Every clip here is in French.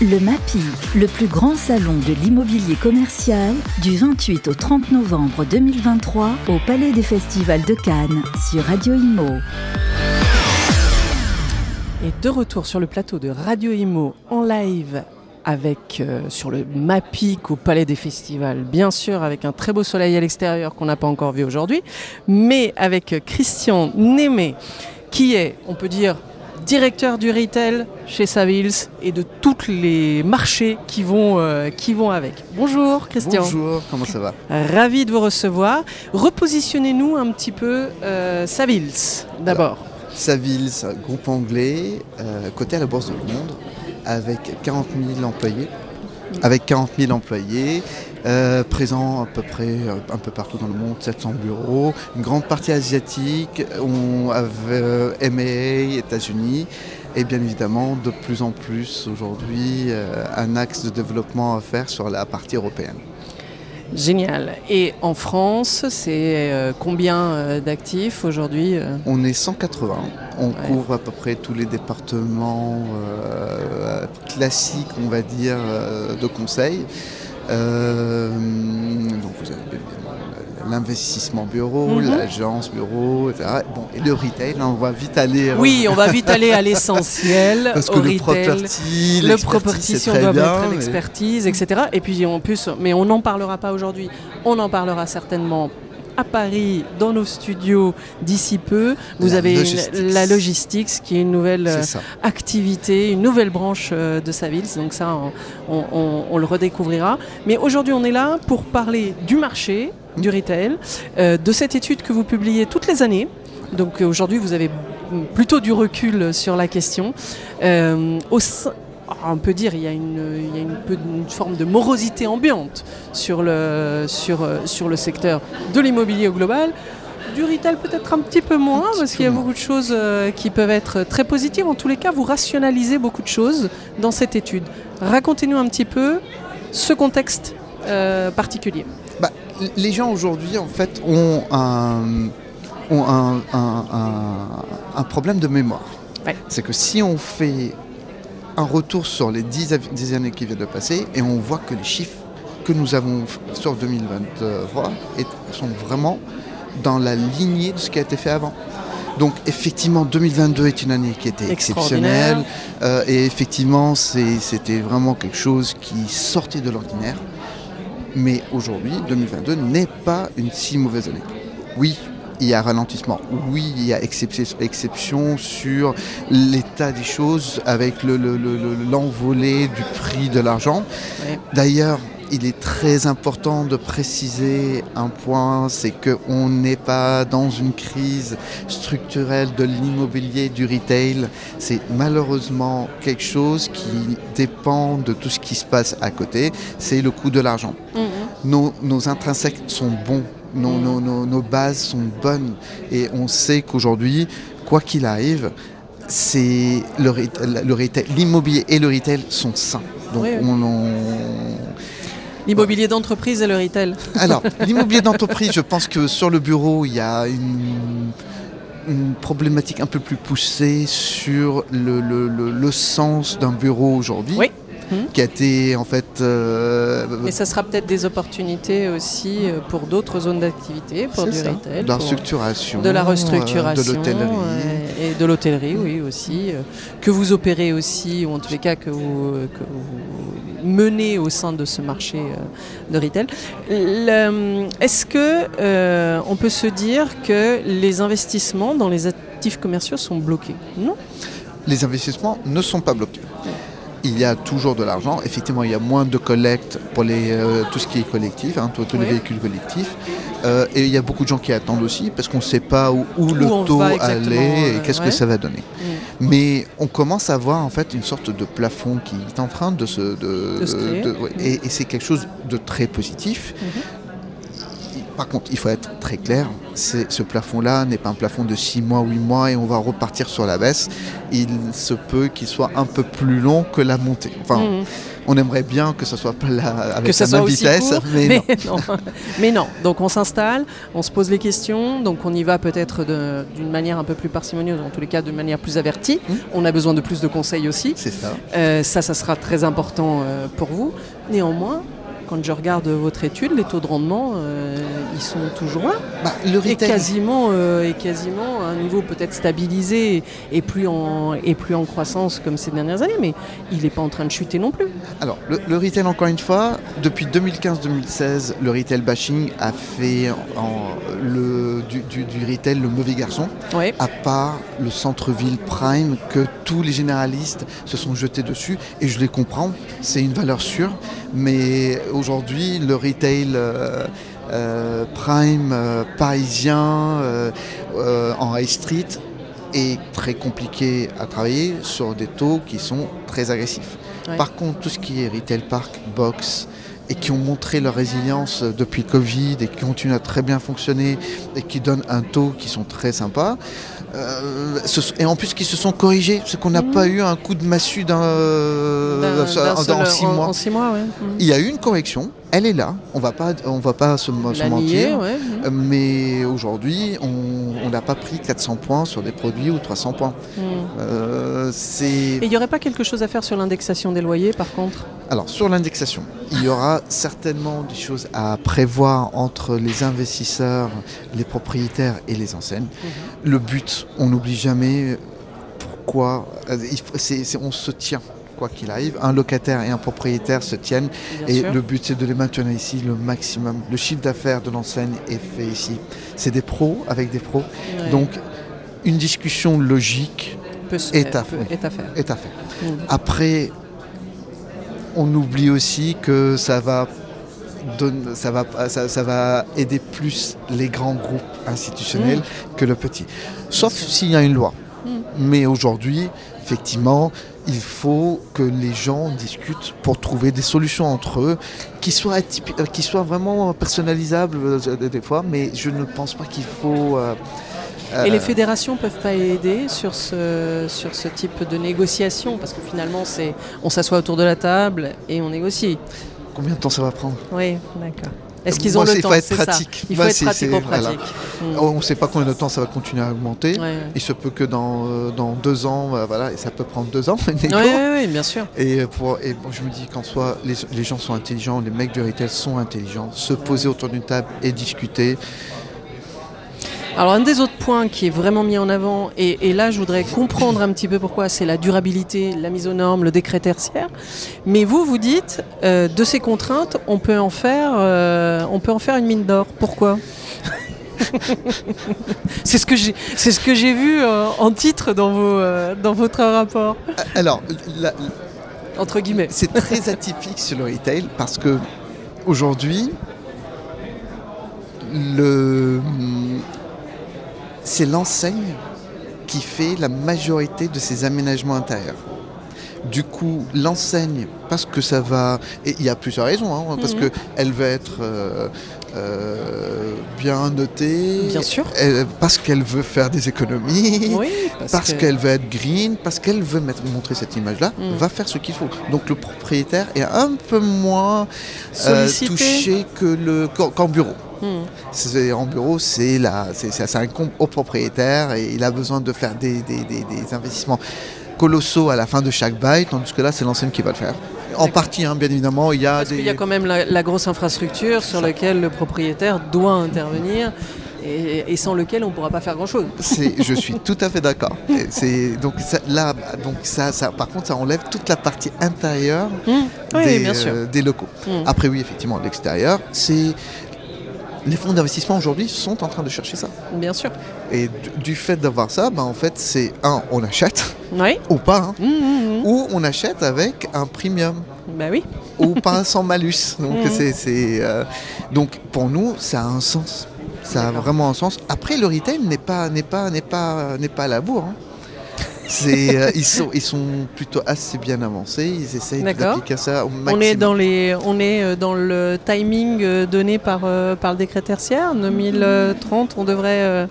Le MAPI, le plus grand salon de l'immobilier commercial, du 28 au 30 novembre 2023 au Palais des Festivals de Cannes sur Radio Imo. Et de retour sur le plateau de Radio Imo en live avec euh, sur le MAPIC au Palais des Festivals, bien sûr avec un très beau soleil à l'extérieur qu'on n'a pas encore vu aujourd'hui, mais avec Christian Némé qui est, on peut dire, directeur du retail chez Savills et de tous les marchés qui vont, euh, qui vont avec. Bonjour Christian. Bonjour, comment ça va? Ravi de vous recevoir. Repositionnez-nous un petit peu euh, Savills d'abord. Savills, groupe anglais, euh, coté à la Bourse de Londres, avec 40 000 employés. Avec 40 000 employés, euh, présents à peu près euh, un peu partout dans le monde, 700 bureaux, une grande partie asiatique, on avait euh, MA, États-Unis, et bien évidemment de plus en plus aujourd'hui euh, un axe de développement à faire sur la partie européenne. Génial. Et en France, c'est euh, combien euh, d'actifs aujourd'hui On est 180, on Ouais. couvre à peu près tous les départements euh, classiques, on va dire, de conseil. Euh, donc vous avez l'investissement bureau, Mhm. l'agence bureau, etc. Bon, et le retail, là, on va vite aller. euh, Oui, on va vite aller à l'essentiel, parce au que le retail. property, Le property, si on doit bien, mettre mais- l'expertise, etc. Et puis en plus, mais on n'en parlera pas aujourd'hui, on en parlera certainement à Paris, dans nos studios d'ici peu. Vous La avez logistics. la logistics, qui est une nouvelle euh, activité, une nouvelle branche euh, de Savills. Donc ça, on, on- on- on le redécouvrira. Mais aujourd'hui, on est là pour parler du marché, du retail, euh, de cette étude que vous publiez toutes les années. Donc aujourd'hui, vous avez plutôt du recul sur la question. Euh, au on peut dire il y a une, il y a une, peu- une forme de morosité ambiante sur le, sur, euh, sur le secteur de l'immobilier au global. Du retail peut-être un petit peu moins, petit parce qu'il y a beaucoup de choses euh, qui peuvent être très positives. En tous les cas, vous rationalisez beaucoup de choses dans cette étude. Racontez-nous un petit peu ce contexte euh, particulier. Bah, les gens aujourd'hui, en fait, ont un, ont un, un- un- un problème de mémoire. Ouais. C'est que si on fait un retour sur les 10, av- 10 années qui viennent de passer, et on voit que les chiffres que nous avons sur 2023 est- sont vraiment dans la lignée de ce qui a été fait avant. Donc effectivement, 2022 est une année qui était exceptionnelle. euh, et effectivement, c'était vraiment quelque chose qui sortait de l'ordinaire. Mais aujourd'hui, 2022 n'est pas une si mauvaise année. Oui, il y a ralentissement. Oui, il y a excep- exception sur l'état des choses avec le- le- le- le- l'envolée du prix de l'argent. Ouais. D'ailleurs, il est très important de préciser un point, c'est qu'on n'est pas dans une crise structurelle de l'immobilier, du retail. C'est malheureusement quelque chose qui dépend de tout ce qui se passe à côté. C'est le coût de l'argent nos, nos intrinsèques sont bons, nos, Mm. nos- nos- nos bases sont bonnes et on sait qu'aujourd'hui, quoi qu'il arrive, c'est le, le retail- l'immobilier et le retail sont sains. Donc Oui, oui. on, on- L'immobilier d'entreprise et le retail. alors l'immobilier d'entreprise, je pense que sur le bureau il y a une, une problématique un peu plus poussée sur le, le- le- le sens d'un bureau aujourd'hui. Oui. Mhm. Qui a été en fait euh, Et ça sera peut-être des opportunités aussi euh, pour d'autres zones d'activité, pour du ça, retail. de la restructuration, de la euh, restructuration de l'hôtellerie. euh, et de l'hôtellerie, oui aussi, euh, que vous opérez aussi, ou en tous les cas que vous, que vous menez au sein de ce marché euh, de retail. Est-ce que euh, on peut se dire que les investissements dans les actifs commerciaux sont bloqués? Non? les investissements ne sont pas bloqués. Il y a toujours de l'argent. Effectivement, il y a moins de collecte pour les, euh, tout ce qui est collectif, hein, tous tous les véhicules collectifs. Euh, et il y a beaucoup de gens qui attendent aussi parce qu'on ne sait pas où, où le taux allait et qu'est-ce ouais. que ça va donner. Mais on commence à voir en fait une sorte de plafond qui est en train de se... de- De se créer. de- ouais, et et c'est quelque chose de très positif. Par contre, il faut être très clair, ce plafond-là n'est pas un plafond de 6 mois, 8 mois et on va repartir sur la baisse. Il se peut qu'il soit un peu plus long que la montée. Enfin, mmh. On aimerait bien que ce soit la, avec que la même vitesse, mais, non. mais, non. Donc on s'installe, on se pose les questions, donc on y va peut-être d'une manière un peu plus parcimonieuse, en tous les cas de manière plus avertie. Mmh. On a besoin de plus de conseils aussi. C'est ça. Euh, ça, ça sera très important euh, pour vous. Néanmoins, quand je regarde votre étude, les taux de rendement, euh, ils sont toujours là. Bah, le et quasiment, euh, quasiment à un niveau peut-être stabilisé et plus, en, et plus en croissance comme ces dernières années, mais il n'est pas en train de chuter non plus. Alors, le, retail, encore une fois, depuis 2015-2016, le retail bashing a fait en, le, du, retail le mauvais garçon, à part le centre-ville prime que tous les généralistes se sont jetés dessus, et je les comprends, c'est une valeur sûre, mais aujourd'hui, le retail euh, euh, prime euh, parisien en high street est très compliqué à travailler sur des taux qui sont très agressifs. Par contre, tout ce qui est retail park, box, et qui ont montré leur résilience depuis le Covid et qui continuent à très bien fonctionner et qui donnent un taux qui sont très sympas, euh, et en plus qui se sont corrigés, c'est qu'on n'a pas mmh. eu un coup de massue dans, en, six mois. Mmh. Il y a eu une correction, elle est là, on va pas, on va pas se, mentir, mmh. mais aujourd'hui on n'a pas pris 400 points sur des produits ou 300 points. Euh, et il n'y aurait pas quelque chose à faire sur l'indexation des loyers par contre? Alors sur l'indexation, il y aura certainement des choses à prévoir entre les investisseurs, les propriétaires et les enseignes. Le but on n'oublie jamais pourquoi. Euh, on se tient quoi qu'il arrive. Un locataire et un propriétaire se tiennent et le but c'est de les maintenir ici le maximum. Le chiffre d'affaires de l'enseigne est fait ici. C'est des pros avec des pros. Donc une discussion logique est, à faire. Mm. Après, on oublie aussi que ça va ça va, ça, va aider plus les grands groupes institutionnels mm. que le petit. Sauf s'il y a une loi. Mm. Mais aujourd'hui, effectivement, il faut que les gens discutent pour trouver des solutions entre eux qui soient, euh, qui soient vraiment personnalisables euh, des fois, mais je ne pense pas qu'il faut... Euh, et les fédérations ne peuvent pas aider sur ce, sur ce type de négociation? Parce que finalement, c'est on s'assoit autour de la table et on négocie. Combien de temps ça va prendre? Oui, d'accord. Est-ce qu'ils ont le temps Il faut être pratique. Il faut être pratique. On ne sait pas combien de temps ça va continuer à augmenter. Il se peut que dans, euh, dans deux ans, euh, voilà, et ça peut prendre deux ans. Oui, bien sûr. Et, pour, et je me dis qu'en soi, les, les, gens sont intelligents, les mecs du retail sont intelligents. Se poser autour d'une table et discuter. Alors un des autres points qui est vraiment mis en avant, et, là je voudrais comprendre un petit peu pourquoi, c'est la durabilité, la mise aux normes, le décret tertiaire. Mais vous, vous dites, euh, de ces contraintes, on peut en faire, euh, on peut en faire une mine d'or. Pourquoi? C'est ce que j'ai, c'est ce que j'ai vu euh, en titre dans vos, dans votre rapport. Alors, entre guillemets, c'est très atypique sur le retail parce que aujourd'hui, le c'est l'enseigne qui fait la majorité de ces aménagements intérieurs. Du coup, l'enseigne, parce que ça va, et il y a plusieurs raisons, hein, parce mhm. qu'elle va être euh, euh, bien notée, bien sûr, parce qu'elle veut faire des économies, parce, qu'elle veut être green, parce qu'elle veut mettre, montrer cette image-là, mhm. va faire ce qu'il faut. Donc le propriétaire est un peu moins euh, touché que le qu'en bureau. Hmm. En bureau, c'est un compte au propriétaire et il a besoin de faire des, investissements colossaux à la fin de chaque bail, tandis que là, c'est l'enseigne qui va le faire. En partie, hein, bien évidemment, il y a Parce qu'il y a quand même la, grosse infrastructure sur laquelle le propriétaire doit intervenir. Et, sans lequel on ne pourra pas faire grand-chose. Je suis tout à fait d'accord. donc là, donc ça, ça, par contre, ça enlève toute la partie intérieure des, euh, des, locaux. Hmm. Après, oui, effectivement, l'extérieur, c'est les fonds d'investissement aujourd'hui sont en train de chercher ça. Bien sûr. Et du, fait d'avoir ça, ben, en fait, c'est un, on achète, ou pas, hein. mmh, mmh, mmh. ou on achète avec un premium. Ben oui. ou pas sans malus. Donc, c'est, euh, donc pour nous, ça a un sens. Ça a vraiment un sens. Après, le retail n'est pas, n'est pas, n'est pas, n'est pas à la bourre. Hein. Euh, ils, sont, ils sont plutôt assez bien avancés. Ils essayent d'appliquer ça au maximum. On est dans les, on est euh, dans le timing euh, donné par par le décret tertiaire 2030. On devrait.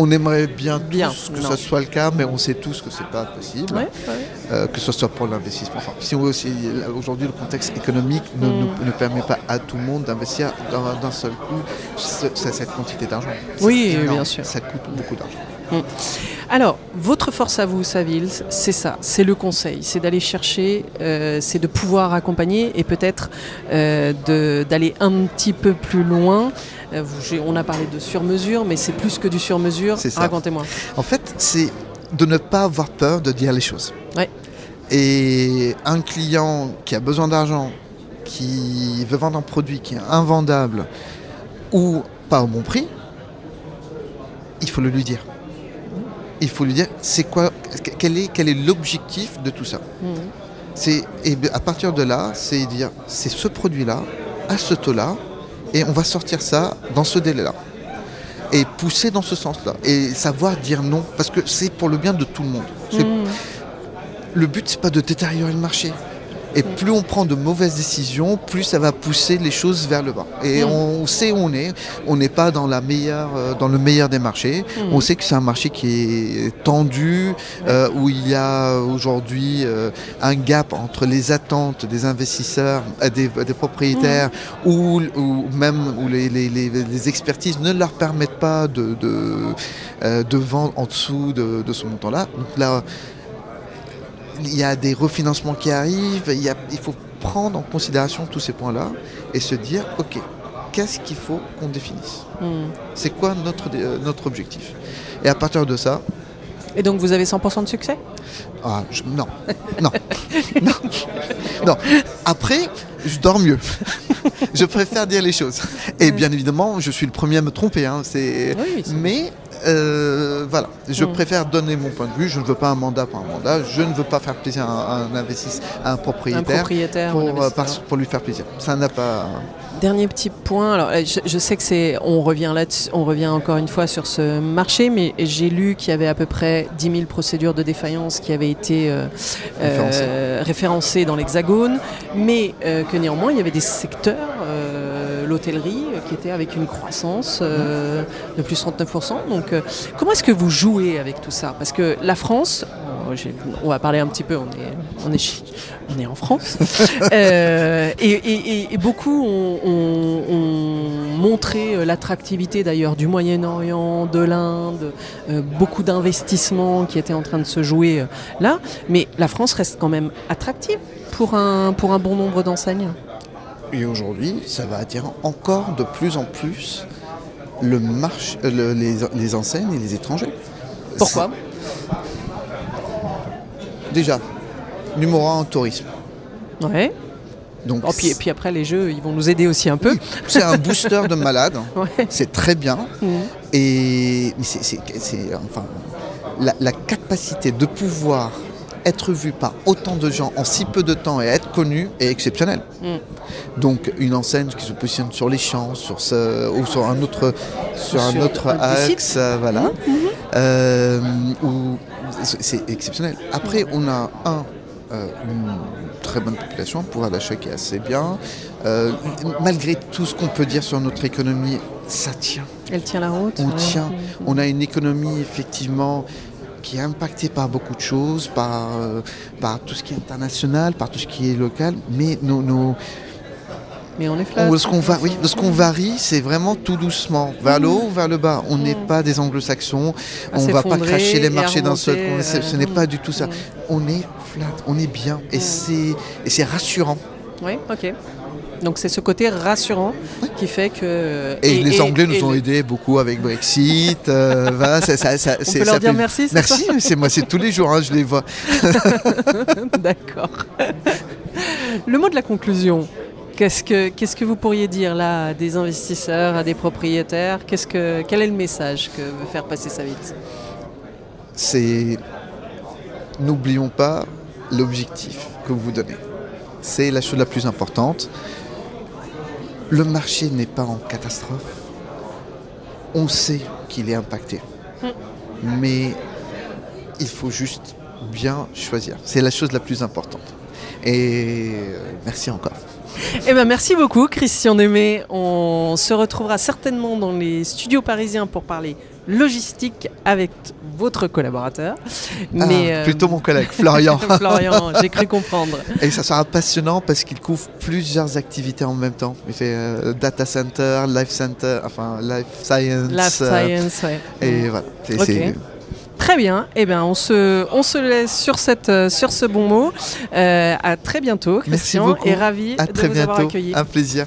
On aimerait bien, Bien, tous que non. ce soit le cas, mais on sait tous que c'est pas possible. ouais, ouais. euh, que ce soit pour l'investissement. Enfin, si aujourd'hui le contexte économique ne, Mm. ne- ne permet pas à tout le monde d'investir d'un seul coup ce- ce- cette quantité d'argent. Oui, énorme. bien sûr. Ça coûte beaucoup d'argent. Alors, votre force à vous, Saville, c'est ça, c'est le conseil, c'est d'aller chercher, euh, c'est de pouvoir accompagner et peut-être euh, d'aller un petit peu plus loin. Euh, vous- on a parlé de sur-mesure, mais c'est plus que du sur-mesure. Racontez-moi. En fait, c'est de ne pas avoir peur de dire les choses. Ouais. Et un client qui a besoin d'argent, qui veut vendre un produit qui est invendable ou pas au bon prix, il faut le lui dire. Il faut lui dire c'est quoi, quel est, quel est l'objectif de tout ça. C'est et à partir de là, c'est dire c'est ce produit-là à ce taux-là et on va sortir ça dans ce délai-là et pousser dans ce sens-là et savoir dire non parce que c'est pour le bien de tout le monde. Mhm. Le but c'est pas de détériorer le marché. Et plus on prend de mauvaises décisions, plus ça va pousser les choses vers le bas. Et Mm. on sait où on est. On n'est pas dans, la meilleure, euh, dans le meilleur des marchés. Mhm. On sait que c'est un marché qui est tendu, euh, où il y a aujourd'hui euh, un gap entre les attentes des investisseurs, des, des propriétaires, ou, ou même où les, les- les- les expertises ne leur permettent pas de, de, de vendre en dessous de, de ce montant-là. Donc là, il y a des refinancements qui arrivent, il, y a- il faut prendre en considération tous ces points-là et se dire, OK, qu'est-ce qu'il faut qu'on définisse Mhm. C'est quoi notre, euh, notre objectif Et à partir de ça, Et donc vous avez 100% de succès? Ah, je- non, non, non, non. Après, je dors mieux. je préfère dire les choses. Et bien évidemment, je suis le premier à me tromper. hein. Oui, c'est- Mais euh, voilà, je Mm. préfère donner mon point de vue. Je ne veux pas un mandat pour un mandat. Je ne veux pas faire plaisir à un, investisseur, à un Un propriétaire. propriétaire. Pour, un euh, par- pour lui faire plaisir. Ça n'a pas. Dernier petit point. Alors, euh, je, je sais que c'est, on revient là, on revient encore une fois sur ce marché, mais j'ai lu qu'il y avait à peu près 10 000 procédures de défaillance qui avaient été euh, euh, référencées dans l'Hexagone, mais que néanmoins il y avait des secteurs, l'hôtellerie, euh, qui étaient avec une croissance euh, de plus 39%. Donc, euh, comment est-ce que vous jouez avec tout ça? Parce que la France, on va parler un petit peu, on est, on est, on est en France, et, beaucoup ont, ont- ont montré l'attractivité d'ailleurs du Moyen-Orient, de l'Inde, beaucoup d'investissements qui étaient en train de se jouer là. Mais la France reste quand même attractive pour un, pour un bon nombre d'enseignes. Et aujourd'hui, ça va attirer encore de plus en plus le euh, le- les, les enseignes et les étrangers. Pourquoi Déjà, numéro un en tourisme. Ouais. Donc, Oh, puis, et puis après, les jeux, ils vont nous aider aussi un peu. c'est un booster de malade. Ouais. C'est très bien. Mhm. Et c'est, enfin, la, la capacité de pouvoir être vu par autant de gens en si peu de temps et être connu est exceptionnelle. Mm. Donc une enseigne qui se positionne sur les champs, sur ce, ou sur un autre, sur Sur un axe, euh, voilà, Euh, où c'est c'est exceptionnel. Après, on a un euh, une très bonne population, un pouvoir d'achat qui est assez bien. Euh, malgré tout ce qu'on peut dire sur notre économie, ça tient. Elle tient la route. On ouais. tient. On a une économie effectivement qui est impactée par beaucoup de choses, par, euh, par tout ce qui est international, par tout ce qui est local, mais nos, nos- Mais on est flat. on- ce qu'on va, oui, ce qu'on varie, c'est vraiment tout doucement, vers le haut ou vers le bas. On n'est Mm. pas des anglo-saxons, À on va pas cracher les marchés d'un seul Ce euh, n'est mm. pas du tout ça. Mm. On est flat, on est bien, et Mm. c'est et c'est rassurant. Oui, ok. Donc c'est ce côté rassurant qui fait que. Et, les Anglais nous ont aidés beaucoup avec Brexit. euh, voilà, ça, ça- ça- On peut leur dire fait- merci. Merci, c'est moi, c'est tous les jours, hein, je les vois. D'accord. Le mot de la conclusion. Qu'est-ce que, qu'est-ce que vous pourriez dire là à des investisseurs, à des propriétaires? Qu'est-ce que, Quel est le message que veut faire passer sa vie c'est n'oublions pas l'objectif que vous vous donnez. C'est la chose la plus importante. Le marché n'est pas en catastrophe. On sait qu'il est impacté. Mais il faut juste bien choisir. C'est la chose la plus importante. Et euh, merci encore. Eh ben, merci beaucoup, Christian Demé. On se retrouvera certainement dans les studios parisiens pour parler logistique avec votre collaborateur. Ah, Mais, euh, plutôt mon collègue Florian. Florian, j'ai cru comprendre. Et ça sera passionnant parce qu'il couvre plusieurs activités en même temps. Il fait euh, data center, life center, enfin life science. Life euh, science, ouais. et voilà. C'est- Ok. c'est- Très bien. Eh bien, on se, on se laisse sur, cette, euh, sur ce bon mot. Euh, à très bientôt, Merci Christian. beaucoup. Et ravi À de très vous avoir accueilli. Un plaisir.